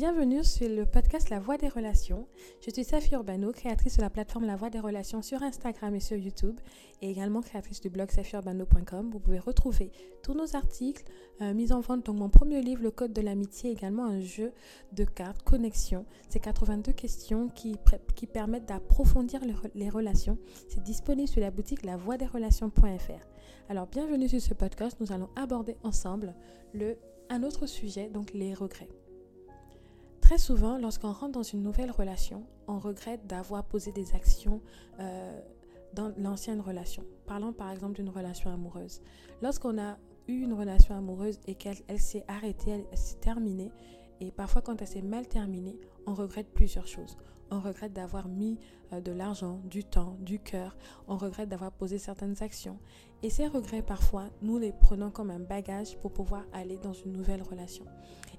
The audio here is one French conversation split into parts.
Bienvenue sur le podcast La Voix des Relations. Je suis Safi Urbano, créatrice de la plateforme La Voix des Relations sur Instagram et sur YouTube, et également créatrice du blog safiurbano.com. Vous pouvez retrouver tous nos articles, euh, mis en vente donc mon premier livre, Le Code de l'amitié, également un jeu de cartes, Connexion. C'est 82 questions qui, permettent d'approfondir les, relations. C'est disponible sur la boutique lavoixdesrelations.fr. Alors, bienvenue sur ce podcast. Nous allons aborder ensemble le, un autre sujet, donc les regrets. Très souvent, lorsqu'on rentre dans une nouvelle relation, on regrette d'avoir posé des actions euh, dans l'ancienne relation. Parlons par exemple d'une relation amoureuse. Lorsqu'on a eu une relation amoureuse et qu'elle s'est arrêtée, elle s'est terminée, et parfois quand elle s'est mal terminée, on regrette plusieurs choses. On regrette d'avoir mis de l'argent, du temps, du cœur. On regrette d'avoir posé certaines actions. Et ces regrets, parfois, nous les prenons comme un bagage pour pouvoir aller dans une nouvelle relation.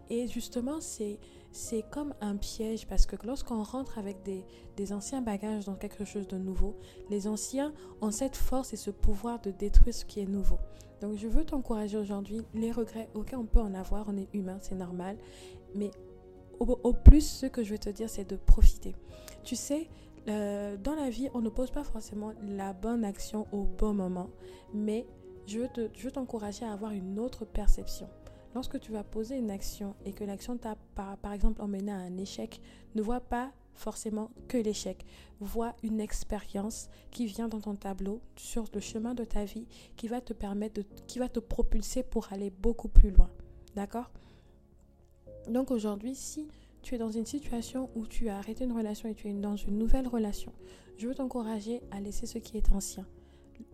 Et justement, c'est c'est comme un piège parce que lorsqu'on rentre avec des, des, anciens bagages dans quelque chose de nouveau, les anciens ont cette force et ce pouvoir de détruire ce qui est nouveau. Donc je veux t'encourager aujourd'hui, les regrets, ok, on peut en avoir, on est humain, c'est normal, mais au, plus, ce que je veux te dire, c'est de profiter. Tu sais, euh, dans la vie, on ne pose pas forcément la bonne action au bon moment, mais je veux t'encourager à avoir une autre perception. Lorsque tu vas poser une action et que l'action t'a par, par exemple emmené à un échec, ne vois pas forcément que l'échec. Vois une expérience qui vient dans ton tableau sur le chemin de ta vie qui va te permettre de, qui va te propulser pour aller beaucoup plus loin. D'accord? Donc aujourd'hui, si tu es dans une situation où tu as arrêté une relation et tu es dans une nouvelle relation, je veux t'encourager à laisser ce qui est ancien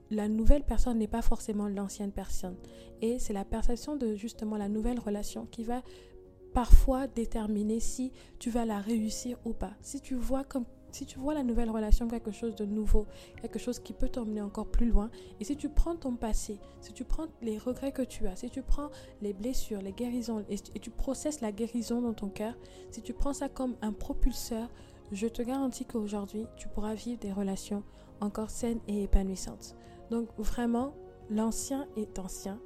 la nouvelle personne n'est pas forcément l'ancienne personne. Et c'est la perception de justement la nouvelle relation qui va parfois déterminer si tu vas la réussir ou pas. Si tu vois comme si tu vois la nouvelle relation quelque chose de nouveau, quelque chose qui peut t'emmener encore plus loin, et si tu prends ton passé, si tu prends les regrets que tu as, si tu prends les blessures, les guérisons, et, tu processes la guérison dans ton cœur, si tu prends ça comme un propulseur, je te garantis qu'aujourd'hui, tu pourras vivre des relations encore saines et épanouissantes. Donc vraiment, l'ancien est ancien.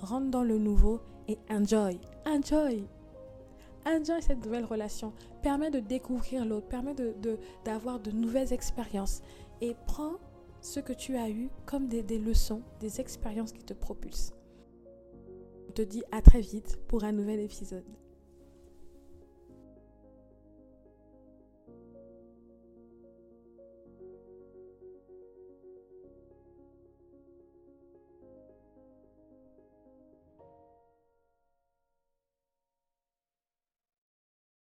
Rentre dans le nouveau et enjoy. Enjoy. Enjoy cette nouvelle relation. Permet de découvrir l'autre, permet d'avoir de, de, nouvelles expériences. Et prends ce que tu as eu comme des, des leçons, des expériences qui te propulsent. Je te dis à très vite pour un nouvel épisode.